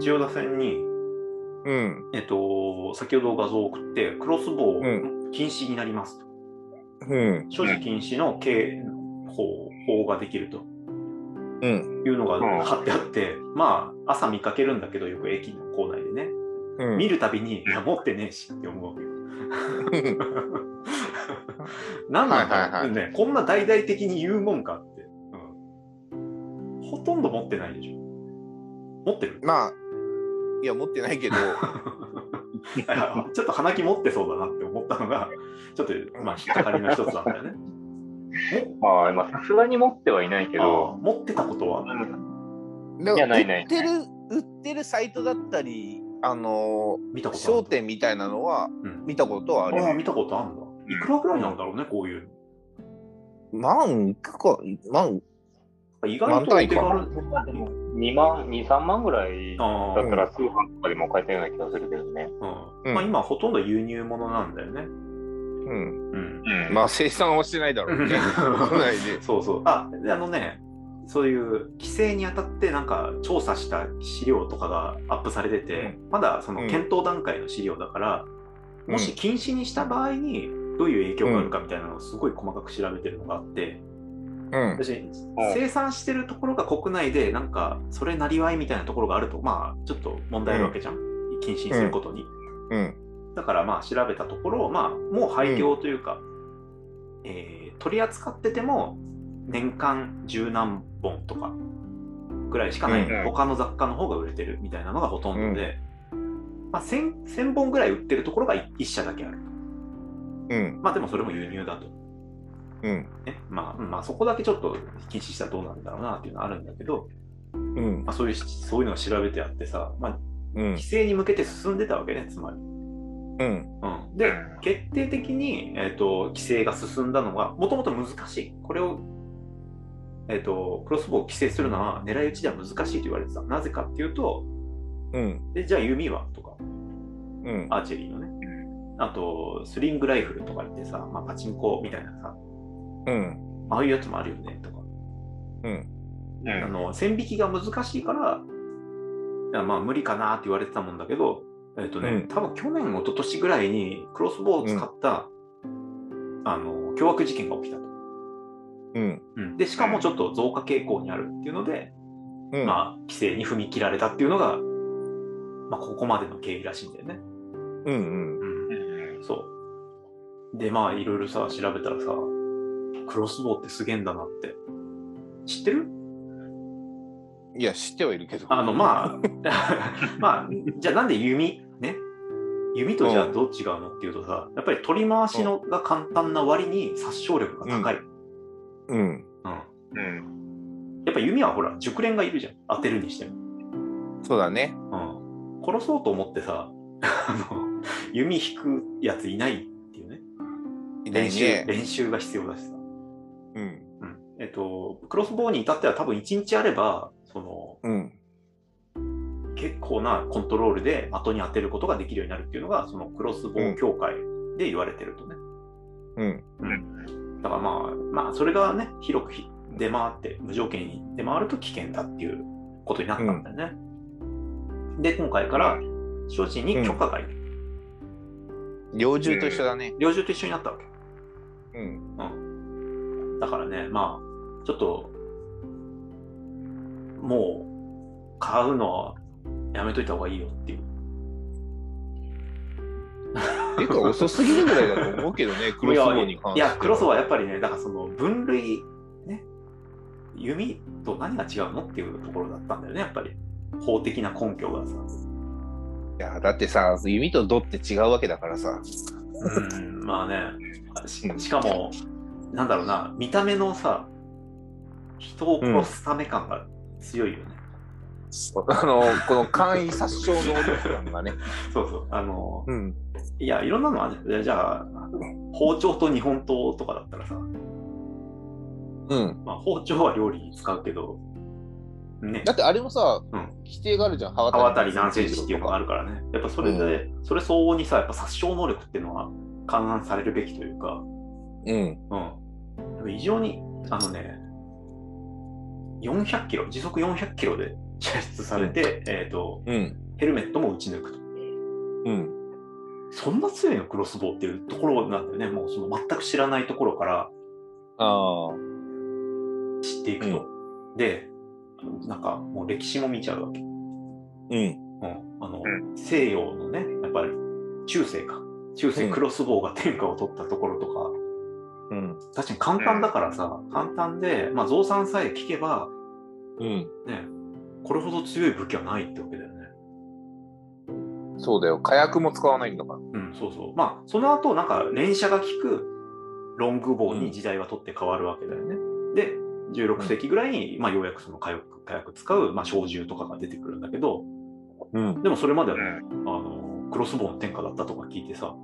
千代田線に、うん。えっと、先ほど画像を送って、クロスボウう禁止になりますと。うん。所持禁止の刑法法ができるとうん。いうのがうん貼ってあって、まあ、朝見かけるんだけど、よく駅の構内でね、うん。見るたびに、いや、持ってねえしって思うわけよ。なんなんだろう、はいはいはいね、こんな大々的に言うもんかって、うん。ほとんど持ってないでしょ。持ってる？まあ、いや、持ってないけど、ちょっと鼻気持ってそうだなって思ったのが、ちょっと、まあ、引っかかりの一つなんだよね。まあ、まあさすがに持ってはいないけあど、持ってたことは？うんいやないない売ってる、売ってるサイトだったり、あのー、見たことある商店みたいなのはうん見たことはある。ああ、見たことあるんだ。いくらぐらいなんだろうね、こういう万いくか、万、の。意外とお手軽。2万、2、3万ぐらいだったら通販とかでも買えたような気がするけどね。うんまあ、今ほとんど輸入物なんだよね。うん。うん。うんまあ、生産はしてないだろうね。そうそう。あ、であのね、そういう規制にあたってなんか調査した資料とかがアップされてて、まだその検討段階の資料だから、もし禁止にした場合にどういう影響があるかみたいなのをすごい細かく調べてるのがあって、うん。私、生産してるところが国内でなんかそれなりわいみたいなところがあると、まあちょっと問題あるわけじゃん。禁止にすることに。うん。だからまあ調べたところ、まあもう廃業というか、えー取り扱ってても年間十何本とかぐらいしかない、うん他の雑貨の方が売れてるみたいなのがほとんどで、まあ、1000, 1000本ぐらい売ってるところが1社だけあると。うん。まあでもそれも輸入だと。うん。ね、まあ、まあそこだけちょっと禁止したらどうなんだろうなっていうのはあるんだけど、うん。まあ、そういうそういうのが調べてあってさ、まあ、うん規。制に向けて進んでたわけね、つまり。うん。うん、で、決定的に、えー、と規制が進んだのが、もともと難しい。これを、えー、とクロスボウを規制するのは狙い撃ちでは難しいと言われてた。なぜかっていうと、うん。でじゃあ弓は？とか、うん。アーチェリーのね。あと、スリングライフルとか言ってさ、まあ、パチンコみたいなさ、うん。ああいうやつもあるよねとか。うん。うんあの線引きが難しいから、いやまあ無理かなって言われてたもんだけど、えっ、とね、うん多分去年、一昨年ぐらいにクロスボウを使った、あの凶悪事件が起きたと、うん。うんで。しかもちょっと増加傾向にあるっていうので、うん。まあ規制に踏み切られたっていうのが、まあここまでの経緯らしいんだよね。うん。うん。うん、うんそう。で、まあいろいろさ、調べたらさ、クロスボウってすげえんだなって。知ってる？いや、知ってはいるけど。あの、まあ、まあ、じゃあなんで弓？ね？弓とじゃあどう違うのっていうとさ、やっぱり取り回しのが簡単な割に殺傷力が高い。うん。うん。うん。やっぱ弓はほら、熟練がいるじゃん。当てるにしても。そうだね。うん。殺そうと思ってさ、あの、弓引くやついないっていうね。いない練習、ね。練習が必要だしさ。うん。うん。えっと、クロスボウに至っては多分1日あれば、その、うん。結構なコントロールで的に当てることができるようになるっていうのが、そのクロスボウ協会で言われてるとね。うん。うん。だからまあ、まあ、それがね、広くひ出回って、無条件に出回ると危険だっていうことになったんだよね。で、今回から、所持に許可がいる。猟銃と一緒だね。猟銃と一緒になったわけ。うん。うん。だからね、まあ、ちょっと、もう、買うのはやめといた方がいいよっていう。てか遅すぎるぐらいだと思うけどね、クロスボウに関しては。いや、クロスボウはやっぱりね、だからその分類、ね、弓と何が違うのっていうところだったんだよね、やっぱり。法的な根拠がさ。いや、だってさ、弓とドって違うわけだからさ。うん、まあね、ししかも、なんだろうな、見た目のさ、人を殺すため感が強いよね。あの、この簡易殺傷能力感がね。そうそう。あの、うん。いや、いろんなのあるじゃあ、包丁と日本刀とかだったらさ、うん。まあ、包丁は料理に使うけど、ねだ、ってあれもさ、うん規定があるじゃん。刃刃渡り何センチっていうのがあるからね。やっぱそれで、それ相応にさ、やっぱ殺傷能力っていうのは勘案されるべきというか、うん。うん。異常に、あのね、400キロ、時速400キロで射出されて、えっ、と、うん。ヘルメットも撃ち抜くと。うん。そんな強いのクロスボウっていうところなんだよね。もうその全く知らないところからああ。知っていくと。で、なんかもう歴史も見ちゃうわけ。うん。うん、あの、う西洋のね、やっぱり中世か。中世うんクロスボウが天下を取ったところとか、うん。確かに簡単だからさ、簡単で、まあ増産さえ聞けば、うん。ね、これほど強い武器はないってわけだよね。そうだよ。火薬も使わないんだから。うん、そうそう。まあ、その後、なんか連射が効くロングボウに時代は取って変わるわけだよね。で、16世紀ぐらいに、まあ、ようやくその火薬火薬使う、まあ、小銃とかが出てくるんだけど、うん。でもそれまではね、うん。あの、クロスボウの天下だったとか聞いてさ、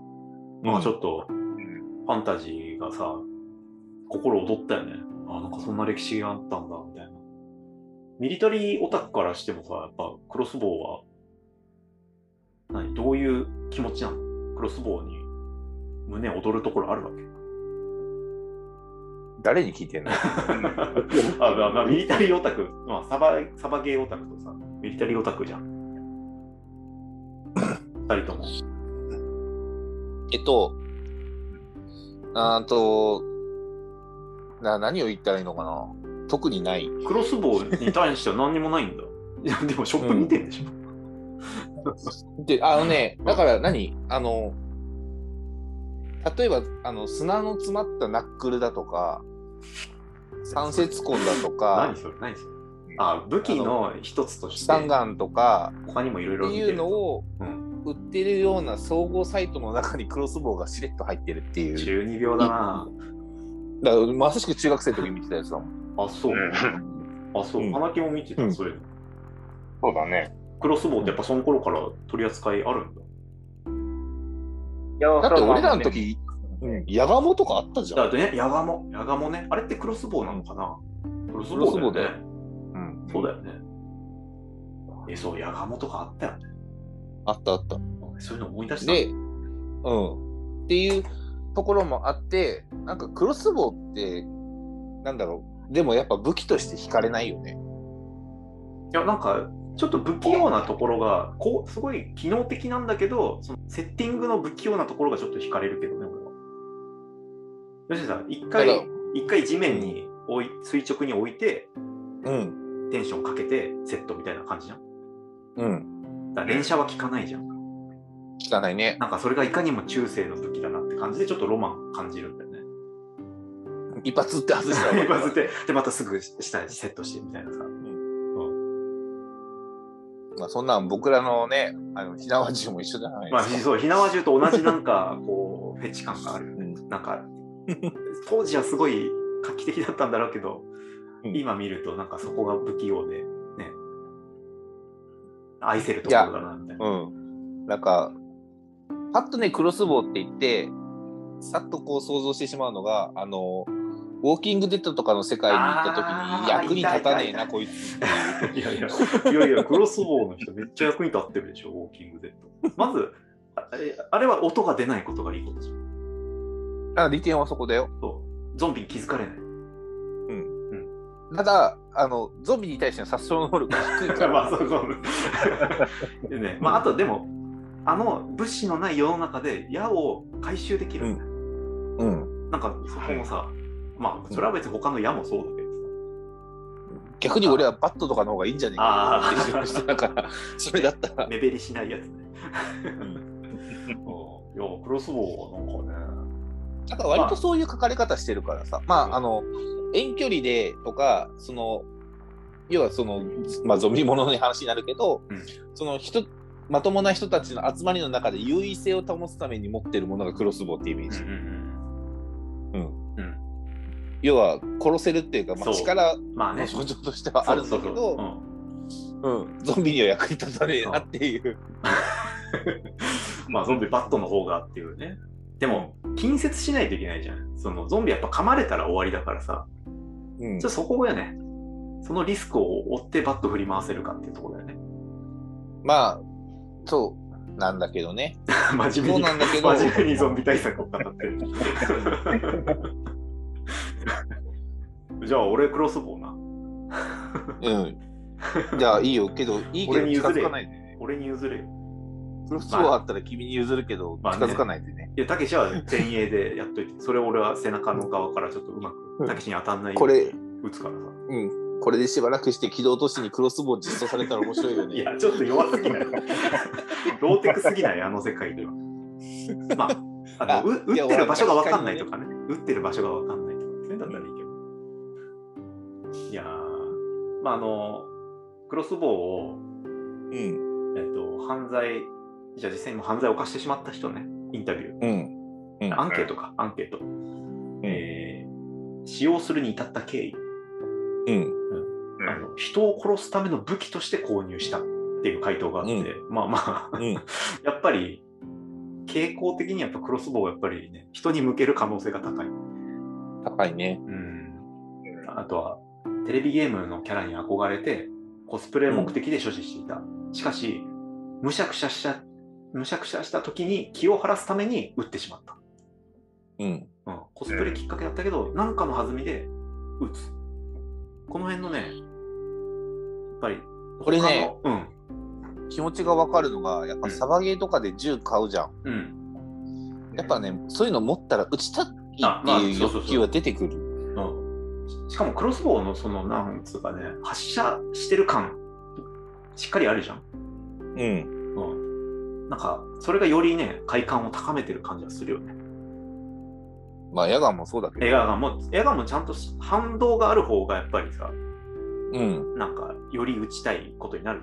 まあちょっとうんファンタジーがさ、心躍ったよね。あ、なんかそんな歴史があったんだ、みたいな。ミリタリーオタクからしてもさ、やっぱクロスボウは、何？どういう気持ちなの？クロスボウに胸躍るところあるわけ？誰に聞いてんの？あ、まあ、まあ、ミリタリーオタク、まあ、サバ、サバゲーオタクとさ、ミリタリーオタクじゃん。二人とも。えっと、あーと、な、何を言ったらいいのかな？特にない。クロスボウに対しては何にもないんだ。いや、でもショップ見てんでしょ。で、あのね、だから何？あの、例えば、あの、砂の詰まったナックルだとか、三節痕だとか何、それ？何それ？あ、武器の一つとして、スタンガンとか、他にもいろいろっていうのをうん売ってるような総合サイトの中にクロスボウがしれっと入ってるっていう。中二病だな。だからまさしく中学生の時に見てたやつだもん。あ、そう。あ、そう。うん花木も見てた、うんそういうの。そうだね。クロスボウってやっぱその頃から取り扱いあるんだ。いやだって俺らのね時、うん、ヤガモとかあったじゃん。だってね、ヤガモ、ヤガモね。あれってクロスボウなのかな？クロスボウだよクロスボウだよね。うん、そうだよね。え、そう、ヤガモとかあったよね。あったあった。そういうの思い出した？で、うん。っていうところもあって、なんかクロスボウって、なんだろう。でもやっぱ武器として惹かれないよね。いや、なんか、ちょっと不器用なところが、こう、すごい機能的なんだけど、そのセッティングの不器用なところがちょっと惹かれるけどね、俺は。よしさん、一回一回地面に置い、垂直に置いて、うん。テンションかけて、セットみたいな感じじゃん？うん。だ連射は効かないじゃん。聞かないね。なんかそれがいかにも中世の武器だなって感じで、ちょっとロマン感じるんだよね。一発って外したら一発で、で、またすぐ下にセットしてみたいなさ。まあそんなん僕らのね、あの、火縄銃も一緒じゃないまあ、ですか。そう、火縄銃と同じなんか、こう、フェチ感があるよね。うんなんか、当時はすごい画期的だったんだろうけど、うん今見るとなんかそこが不器用で、ね、愛せるところだな、みたいな。うん。なんか、パッとね、クロスボウって言って、さっとこう想像してしまうのが、あの、ウォーキングデッドとかの世界に行った時に役に立たねえな、こいつ。いやいや、いやいや、クロスボウの人めっちゃ役に立ってるでしょ、ウォーキングデッド。まず、あれあれは音が出ないことがいいことじゃん。あ利点はそこだよ。そうゾンビに気づかれない。ただ、あの、ゾンビに対しての殺傷能力が低いか まあ、ら、そうそう。でね、まあ、あとでも、あの物資のない世の中で矢を回収できるんだよ。うん。なんかそこもさ、まあ、それは別に他の矢もそうだけどさ。逆に俺はバットとかの方がいいんじゃねえかっていう人だから、それだったら。目減りしないやつね。いや、クロスボウはなんかね。なんか割とそういう書かれ方してるからさ、まあ、あの、遠距離でとか、その、要はその、まあ、ゾンビものの話になるけど、うん。その人、まともな人たちの集まりの中で優位性を保つために持ってるものがクロスボウっていうイメージ。うんうん要は、殺せるっていうか、まあ、力まあね。の。象徴としてはあるんだけど、ゾンビには役に立たねえなっていう。う。ん まあ、ゾンビバットの方がっていうね。でも、近接しないといけないじゃん。そのゾンビやっぱ噛まれたら終わりだからさ。うんじゃあそこがね、そのリスクを負ってバット振り回せるかっていうところだよね。まあ、そうなんだけどね。そ う真面目に、なんだけど、真面目にゾンビ対策を語ってる。じゃあ俺クロスボウな。うん。じゃあいいよ、けど、いいけど近づ俺に譲れよかないでね。俺に譲れよ。クロスボウあったら君に譲るけど、まあね近づかないでね。いや、たけしは前衛でやっといて、それを俺は背中の側からちょっとうまく、たけしに当たんないようにこれ打つからさ。うん。これでしばらくして軌道都市にクロスボウ実装されたら面白いよね。いや、ちょっと弱すぎない。ローテクすぎない、あの世界では。まあ、ああのう打ってる場所が分かんないとかね。打ってる場所が分かんないとか、そういうのだったらいいけど。いやー、まあ、あの、クロスボウを、うん。えっと、犯罪、じゃあ実際にもう犯罪を犯してしまった人ね、インタビュー。うん。うんアンケートか、アンケート。えー使用するに至った経緯、うん。あの人を殺すための武器として購入したっていう回答があって、まあまあ、うん。やっぱり傾向的にやっぱクロスボウはやっぱりね、人に向ける可能性が高い。高いね。うん。あとは、テレビゲームのキャラに憧れて、コスプレ目的で所持していた。しかし、むしゃくしゃした、むしゃくしゃした時に気を晴らすために撃ってしまった。うん。うん、コスプレきっかけだったけど、なんかの弾みで撃つ。この辺のね、やっぱり、これねうん。気持ちがわかるのが、やっぱサバゲーとかで銃買うじゃん。うん。やっぱね、そういうの持ったら撃ちたっていうそうそうそう欲求は出てくる。うん。しかもクロスボウのその、なんつうかね、発射してる感、しっかりあるじゃん。うん。うん。なんか、それがよりね、快感を高めてる感じがするよね。まあ、エアガンもそうだけど。エアガンも、エアガンもちゃんと反動がある方がやっぱりさ、うん。なんか、より打ちたいことになる。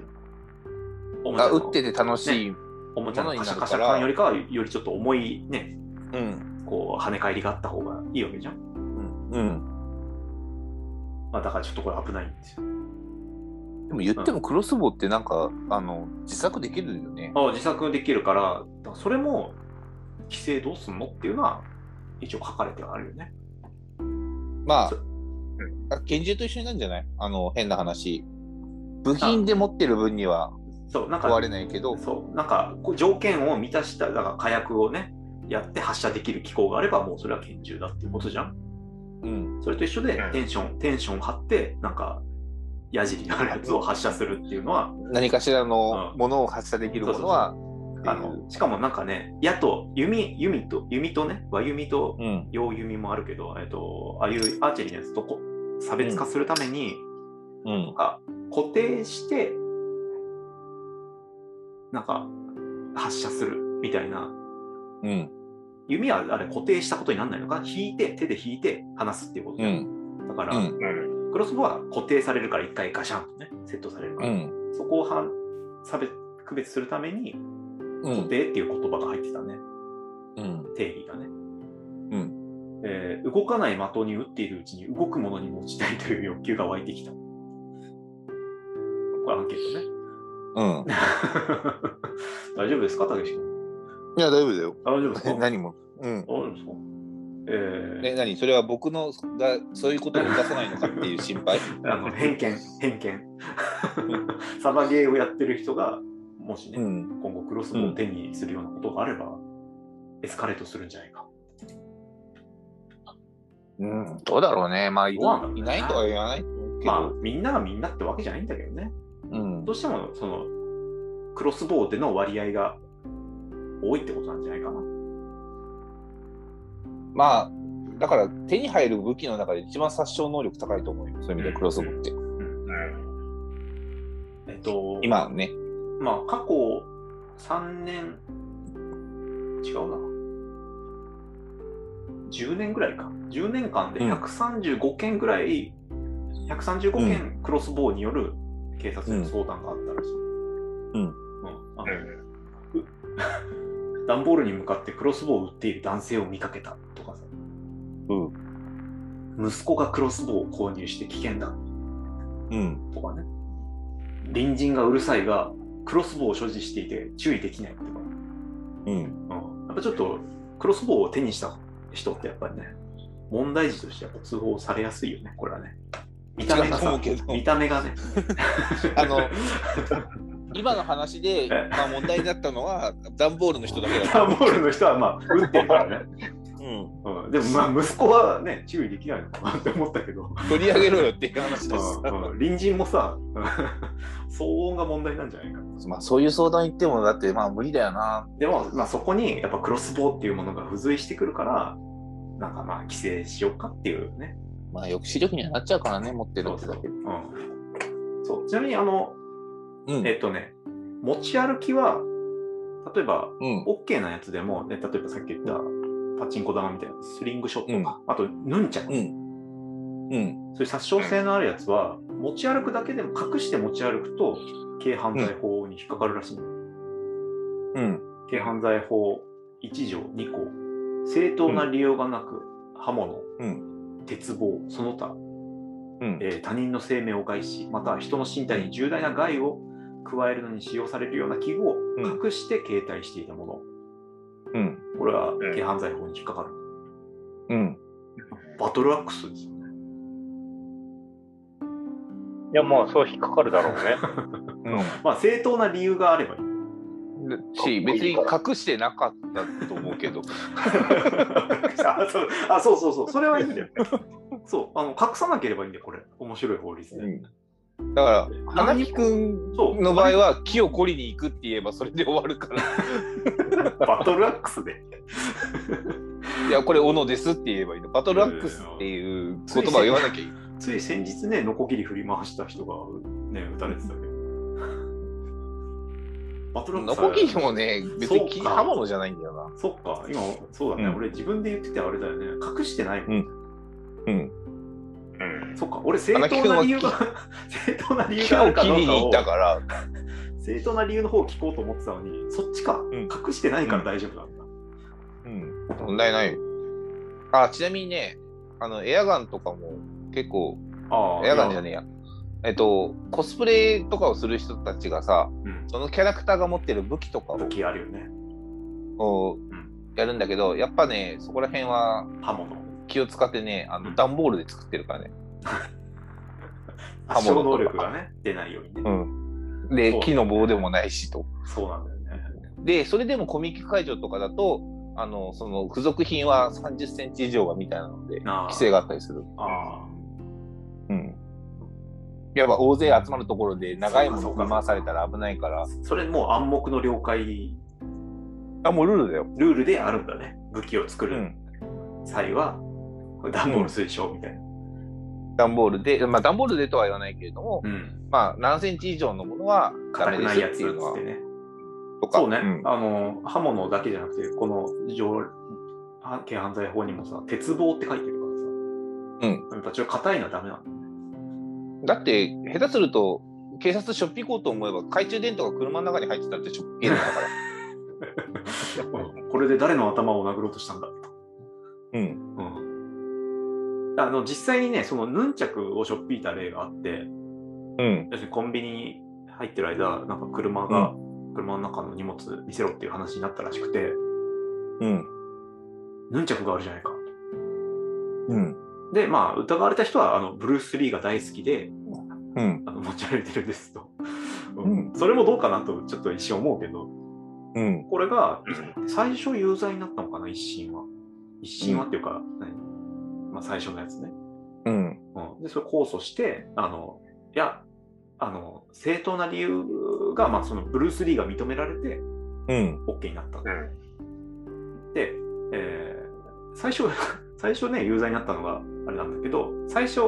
おもちあ、ゃの撃ってて楽しい。おもちゃのカシャカシャ感よりかは、よりちょっと重いね、うん。こう、跳ね返りがあった方がいいわけじゃん。うん。まあ、だからちょっとこれ危ないんですよ。でも言ってもクロスボウってなんか、あの、自作できるよね。あ自作できるから、それも、規制どうすんのっていうのは、一応書かれてはあるよね。まあそ、あ拳銃と一緒になるんじゃない？あの、変な話。部品で持ってる分にはそう、なんか、壊れないけど、そう、なんか、条件を満たした、だから火薬をね、やって発射できる機構があれば、もうそれは拳銃だっていうことじゃん。うん。それと一緒でうん、テンション、テンション張って、なんか、矢尻のあるやつを発射するっていうのは、何かしらのうんものを発射できるものは、あの、しかもなんかね、矢と弓、弓と、弓とね、和弓とうん。洋弓もあるけど、えっと、ああいうアーチェリーのやつとこ差別化するために、うんなん。か固定して、なんか発射するみたいな。うん。弓はあれ固定したことにならないのか引いて、手で引いて離すっていうこと。うん。だから、うん。うん。クロスボウは固定されるから一回ガシャンとね、セットされるから、うん。そこをは差別区別するためにうん。固定っていう言葉が入ってたね、うん。定義がね。うん。えー動かない的に打っているうちに動くものに持ちたいという欲求が湧いてきた。これアンケートね。うん。大丈夫ですか、たけし君？いや、大丈夫だよ。大丈夫ですか？え何も。うん。大丈夫ですか？えーえ、何？それは僕のがそういうことを犯さないのかっていう心配？あの偏見、偏見。サバゲーをやってる人が、もしね、うん。今後クロスボウを手にするようなことがあれば、エスカレートするんじゃないか。うん。どうだろうね。まあ、いいないとは言わないけど。まあ、みんながみんなってわけじゃないんだけどね。うんど。うしても、その、クロスボウでの割合が多いってことなんじゃないかな。まあ、だから手に入る武器の中で一番殺傷能力高いと思うよ。そういう意味でクロスボウって。えっと、今ね。まあ、過去3年、違うな。10年ぐらいか。10年間でうん135件ぐらい、135件クロスボウによる警察への相談があったらしい。うんあの段ボールに向かってクロスボウを撃っている男性を見かけたとかさ。うん。息子がクロスボウを購入して危険だうん。とかね。隣人がうるさいが、クロスボウを所持していて注意できないとか。うん。うん。やっぱちょっと、クロスボウを手にした人ってやっぱりね、問題児としてやっぱ通報されやすいよね、これはね。見た目が見た目がね。あの、今の話でえ、まあ、問題になったのは、段ボールの人だけだダンボールの人はまあ、撃ってるからね。ううん。うん、でもまあ息子はね注意できないのかなって思ったけど、取り上げろよっていう話だしさ。うんうん隣人もさ 騒音が問題なんじゃないかまあそういう相談言ってもだってまあ無理だよな。でも、まあ、そこにやっぱクロスボウっていうものが付随してくるからなんかまあ規制しようかっていうねまあ抑止力にはなっちゃうからね、持ってるそうそうってだけで。うん、そうちなみにあのうんえっとね持ち歩きは例えばうん。OK なやつでも、ね、例えばさっき言ったパチンコ玉みたいなスリングショットとか、あとヌンチャク、うん。うん。そういう殺傷性のあるやつは持ち歩くだけでも隠して持ち歩くと軽犯罪法に引っかかるらしいのよ、うん。軽犯罪法1条2項正当な理由がなく刃物、うん。鉄棒その他、うん。えー他人の生命を害しまたは人の身体に重大な害を加えるのに使用されるような器具をうん。隠して携帯していたもの、うん。これはん。軽犯罪法に引っかかる、うん。バトルアックスですよね。いや、まあ、そう引っかかるだろうね。うん。まあ正当な理由があればいい。し、別に隠してなかったと思うけど。あそうあそうそうそう。それはいいんだよそうあの隠さなければいいんだよこれ。面白い法律で、うんだから、花木くんそうの場合は、木を掘りに行くって言えばそれで終わるから。バトルアックスで。いや、これ、斧ですって言えばいいの。バトルアックスっていう言葉を言わなきゃいい。つい先日ねノコギリ振り回した人がね撃たれてたけど。バトルアックスはノコギリもね、別に刃物じゃないんだよな。そっか。今そうだね、うん。俺自分で言っててあれだよね。隠してないもん、うん。うん。うん。そっか俺 正当な理由が正当な理由があるかどうかをったから、正当な理由の方を聞こうと思ってたのにそっちか、ん。隠してないから大丈夫なんだ、うん、問題ないよ。あ、ちなみにね、あの、エアガンとかも結構、ああエアガンじゃねえや。えっと、コスプレとかをする人たちがさ、うん。そのキャラクターが持ってる武器とかを武器あるよね。をん。やるんだけど、やっぱね、そこら辺は刃物。気を使ってね、あのうん。段ボールで作ってるからね。発症能力がね出ないようにね、うん。で木の棒でもないしと。そうなんだよねで、それでもコミック会場とかだと、あの、その付属品は30センチ以上がみたいなので、ああ規制があったりする。あうん。やっぱ大勢集まるところで長いものそうかを回されたら危ないから。あそれもう暗黙の了解あ、もうルールだよ。ルールであるんだね武器を作るうん。際は、段ボール推奨みたいな、段ボールで、まあ段ボールでとは言わないけれども、うん、まあ何センチ以上のものはダ硬メですくないやつっっていうのはね。とか。そうね、ん。あの刃物だけじゃなくてこの条軽犯罪法にもさ鉄棒って書いてるからさ、やっぱちょっと硬いのはダメなんだよね。だって、下手すると、警察しょっぴ行こうと思えば、懐中電灯が車の中に入ってたってしょっぴけるんだから。う んこれで誰の頭を殴ろうとしたんだと、うん。うん、あの実際にねそのヌンチャクをしょっぴいた例があってうん。にコンビニに入ってる間なんか車が、車の中の荷物見せろっていう話になったらしくてうん。ヌンチャクがあるじゃないかうん。でまあ疑われた人はあのブルース・リーが大好きでうん。あの持ち歩いてるんですと、ううんそれもどうかなとちょっと一瞬思うけどうん。これが最初有罪になったのかな一審は一審はっていうか、何まあ、最初のやつね、うん。うん、でそれ控訴してあのいやあの正当な理由が、まあ、そのブルース・リーが認められてうん。OK になったうん。で、えー最初 最初ね有罪になったのがあれなんだけど最初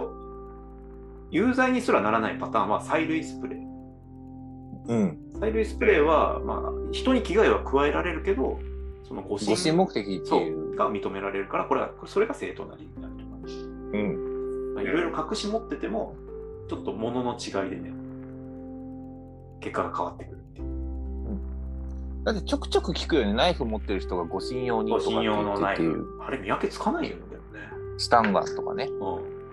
有罪にすらならないパターンは催涙スプレーうん。催涙スプレーは、まあ、人に危害は加えられるけどその誤誤信信目的ってそいうう。が認められるからこれはそれが正当な理由になるいろいろ隠し持っててもちょっと物の違いでね結果が変わってくるっていう。だってちょくちょく聞くよね。ナイフ持ってる人が護身用にとかって言っていう。あれ見分けつかないよね。スタンガンとかね。うん、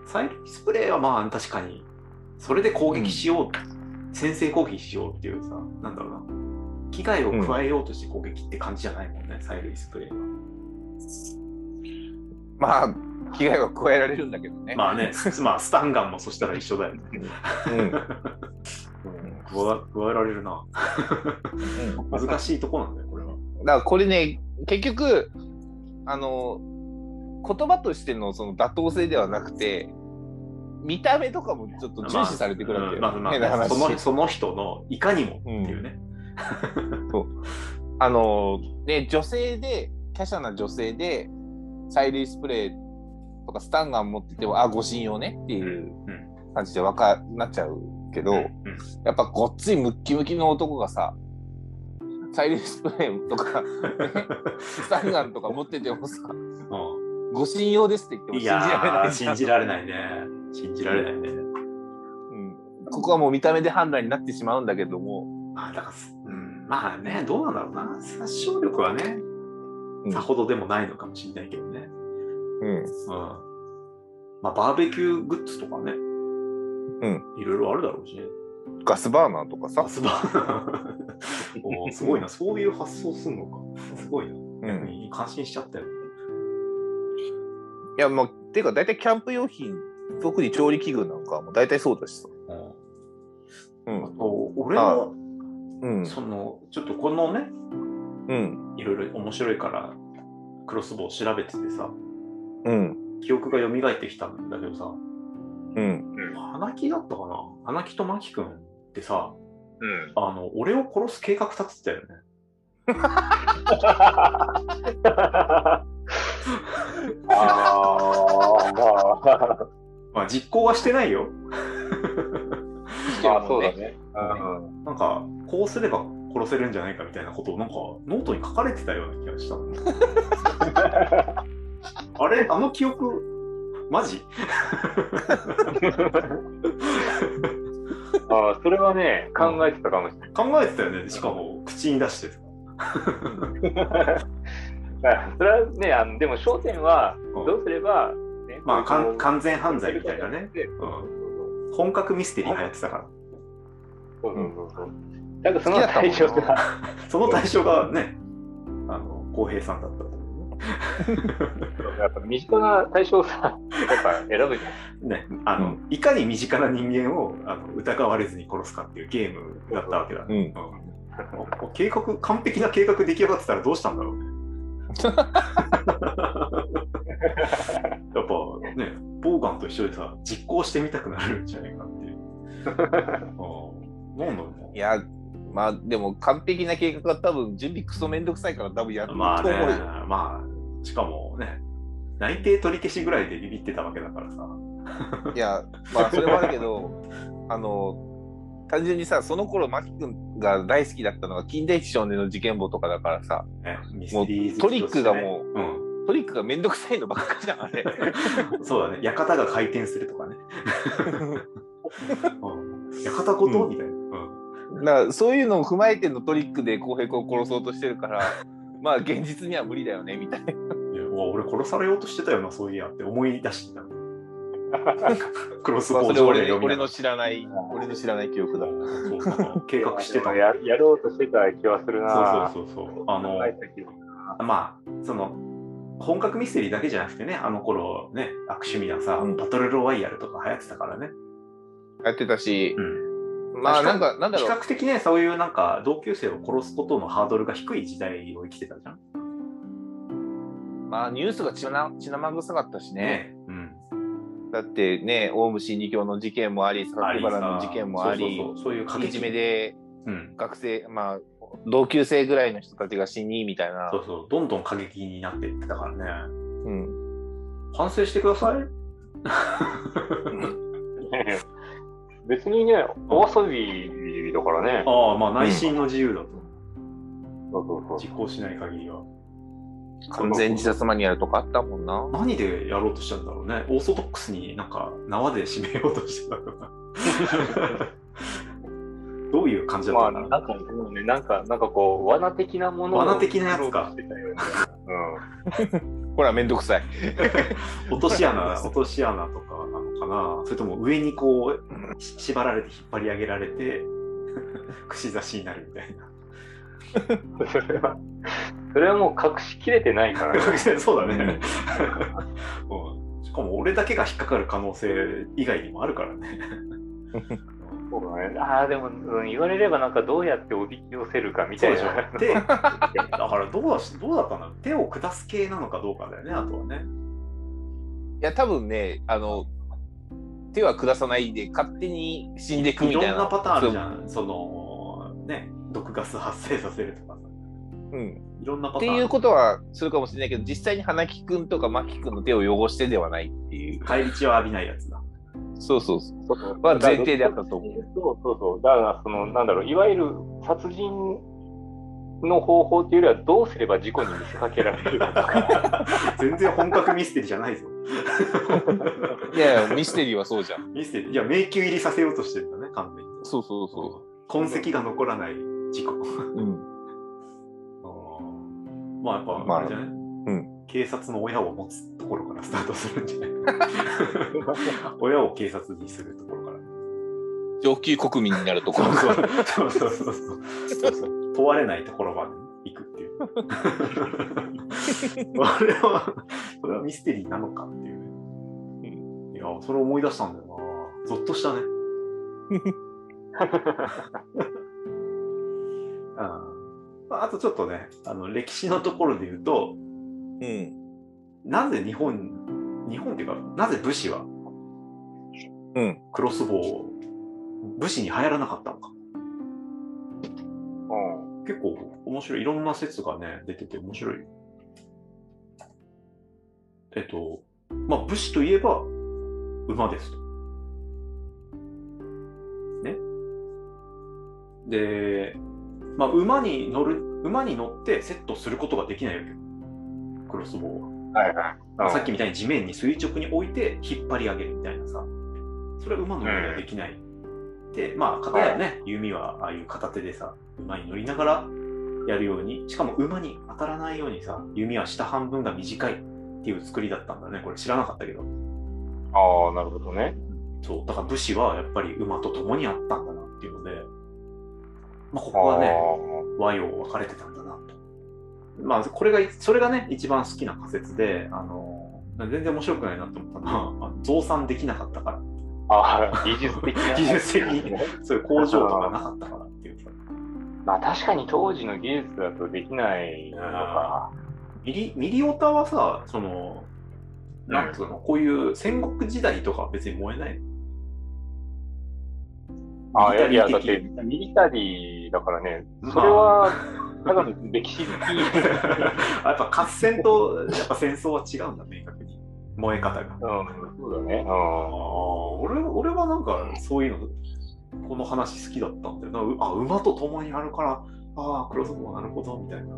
催涙スプレーはまあ確かにそれで攻撃しよう、先制攻撃しようっていうさなんだろうな。危害を加えようとして攻撃って感じじゃないもんね、催涙スプレーは。まあ、危害は加えられるんだけどね。まあね まあスタンガンもそしたら一緒だよね、うん。うん。うん、加え加えられるな難しいとこなんだよこれはだからこれね、結局、あの、言葉としてのその妥当性ではなくて、見た目とかもちょっと重視されてくるわけよ。まあまあ変な話そのその人のいかにもっていうね。あのね、女性で、華奢な女性で、催涙スプレーとかスタンガン持ってても、あ、護身用ねっていう感じでわかなっちゃうけど、うん。やっぱごっついムッキムキの男がさ、催涙スプレーとか、スタンガンとか持っててもさ、うん。護身用ですって言ってもい信じられやない。ー信じられないね。信じられないね。うん。ここはもう見た目で判断になってしまうんだけども、まあだからす、うん、まあね、どうなんだろうな。殺傷力はね、うん。さほどでもないのかもしれないけどね。うん、うん。まあバーベキューグッズとかね。うん。いろいろあるだろうしね。ガスバーナーとかさガ、スバー おーすごいな。そういう発想すんのか。すごいな。うん、感心しちゃったよ。やもうていうか大体キャンプ用品特に調理器具なんかはもう大体そうだしさ、うんあと、俺あの、うんその、ちょっとこのね、うんいろいろ面白いから、クロスボウ調べててさ、うん記憶が蘇ってきたんだけどさ、うん花木だったかな？花木と真木くんってさ、うん。あの、俺を殺す計画立ててたよね。ああ、まあ、まあ実行はしてないよ。まあ、そうだね。うんなんか、こうすれば殺せるんじゃないかみたいなことをなんかノートに書かれてたような気がしたの。あれあの記憶、マジ？ああ、それはね、考えてたかもしれない。考えてたよね。しかも口に出してさ。あそれはね、あのでも焦点は、うんどうすれば、ね、まあかん完全犯罪みたいなね。本格ミステリー流行ってたから。そうそうそうそう。だからその対象が、その対象がね、あの、浩平さんだった やっぱ身近な対象をさ、やっぱ選ぶじゃん。ね。あの、いかに身近な人間をあの疑われずに殺すかっていうゲームだったわけだ。うんうん計画、完璧な計画出来上がってたらどうしたんだろうね。やっぱね、ボーガンと一緒でさ、実行してみたくなるんじゃないかっていう。うん、なんだろういやまあでも完璧な計画は多分準備クソめんどくさいから多分やるとな。まあね思うよ、、まあ、しかもね、内定取り消しぐらいでビビってたわけだからさ。いやまあそれもあるけど あの単純にさその頃マキ君が大好きだったのが近代一少年の事件簿とかだからさね、もうトリックがもうトリックがめんどくさいのばっかじゃんあれ。うん、そうだね、館が回転するとかね。うん、館ごと、うんみたいな。うん。だからそういうのを踏まえてのトリックで浩平君を殺そうとしてるからまあ現実には無理だよねみたいないやうわ俺殺されようとしてたよな、そういやって思い出してた。クロスボウまあそれ俺俺の知らない俺の知らない記憶だそうそう計画してた。や やろうとしてた気はするな。そうそうそうそう。あのまあ、その、本格ミステリーだけじゃなくてね、あの頃ね、悪趣味なさ、うんバトルロワイヤルとか流行ってたからね。やってたしうん。まあなんかなんだ比ろう較的ね、そういうなんか同級生を殺すことのハードルが低い時代を生きてたじゃん。まあニュースが血な血生臭かったしねね。うん。だってねオウム真理教の事件もあり榊原の事件もありそうそうそうそういう過激いじめでうん。学生まあ同級生ぐらいの人たちが死にみたいなそうそう、どんどん過激になっていってたからね。うん反省してください。別にね、お遊びだからね。ああ、まあ内心の自由だと。そうそうそう実行しない限りは。完全自殺マニュアルとかあったもんな何でやろうとしたんだろうね。オーソドックスになんか縄で締めようとしてたのか。どういう感じだっまあ、たのかな、なんか、ね、なんか、なんかこう、罠的なものを罠的なやつかうとしてたよね ほらめんどくさい 落とし穴、落とし穴とかなのかなそれとも上にこう、し縛られて引っ張り上げられて、串刺しになるみたいな。うん。それは、それはもう隠しきれてないからね。そうだね、うん。しかも俺だけが引っかかる可能性以外にもあるからね。そうだね。ああ、でも、うん言われればなんかどうやっておびき寄せるかみたいそうでしょな。。で、だからどうだしどうだったんだろう手を下す系なのかどうかだよね、あとはね。や、多分ね、あの、手は下さないで勝手に死んでいくみたいな。いろんなパターンあるじゃん。その、ね、毒ガス発生させるとかさ。うん。いろんなパって。いうことはするかもしれないけど、実際に花木くんとか真木くんの手を汚してではないっていう。返り血を浴びないやつだ。そうそうそう。は前提であったと思うそうそうそう。だから、その、なんだろう、いわゆる殺人の方法っていうよりは、どうすれば事故に見せかけられるか。全然本格ミステリーじゃないぞ。いやいや、ミステリーはそうじゃん。ミステリー。いや、迷宮入りさせようとしてるんだね、完全に。そうそうそ痕跡が残らない事故。う。うん。まあやっぱ、まああれじゃない、うん警察の親を持つところからスタートするんじゃない？親を警察にするところから。上級国民になるところ。そうそうそうそうそう問われないところまで行くっていう。あれは、それはミステリーなのかっていうね。いや、それ思い出したんだよな。ゾッとしたね。あああとちょっとね、あの歴史のところで言うと、うん。なぜ日本、日本っていうか、なぜ武士はうん。クロスボウを武士に流行らなかったのか。うん結構面白い。いろんな説がね、出てて面白い。えっと、まあ武士といえば馬ですと。ね。で、まあ馬に乗る、馬に乗ってセットすることができないわけよ。クロスボウは。はいはい。うんさっきみたいに地面に垂直に置いて引っ張り上げるみたいなさ、それは馬の上ではできない。で、まあ、片やね、弓はああいう片手でさ、馬に乗りながらやるように、しかも馬に当たらないようにさ、弓は下半分が短いっていう作りだったんだね。これ知らなかったけど。ああ、なるほどね。そう、だから武士はやっぱり馬と共にあったんだなっていうので、まあ、ここはね、和洋分かれてたんだなと。まあ、これが、それがね、一番好きな仮説で、あの、全然面白くないなと思ったのは、増産できなかったから。ああ、技術的な。技術的にそういう工場とかなかったからっていうさ。まあ確かに当時の技術だとできないのか。ミリ、ミリオタはさ、その、なんつうの、こういう戦国時代とかは別に燃えないの？ああ、いやだってミリタリーだからね、それは、ただの歴史的。やっぱ合戦とやっぱ戦争は違うんだ、明確に。燃え方が。うん、そうだね。ああ、俺俺はなんかそういうの、この話好きだったんだよな。うあ、馬と共にあるから、ああ、クロスボウなるほど、みたいな。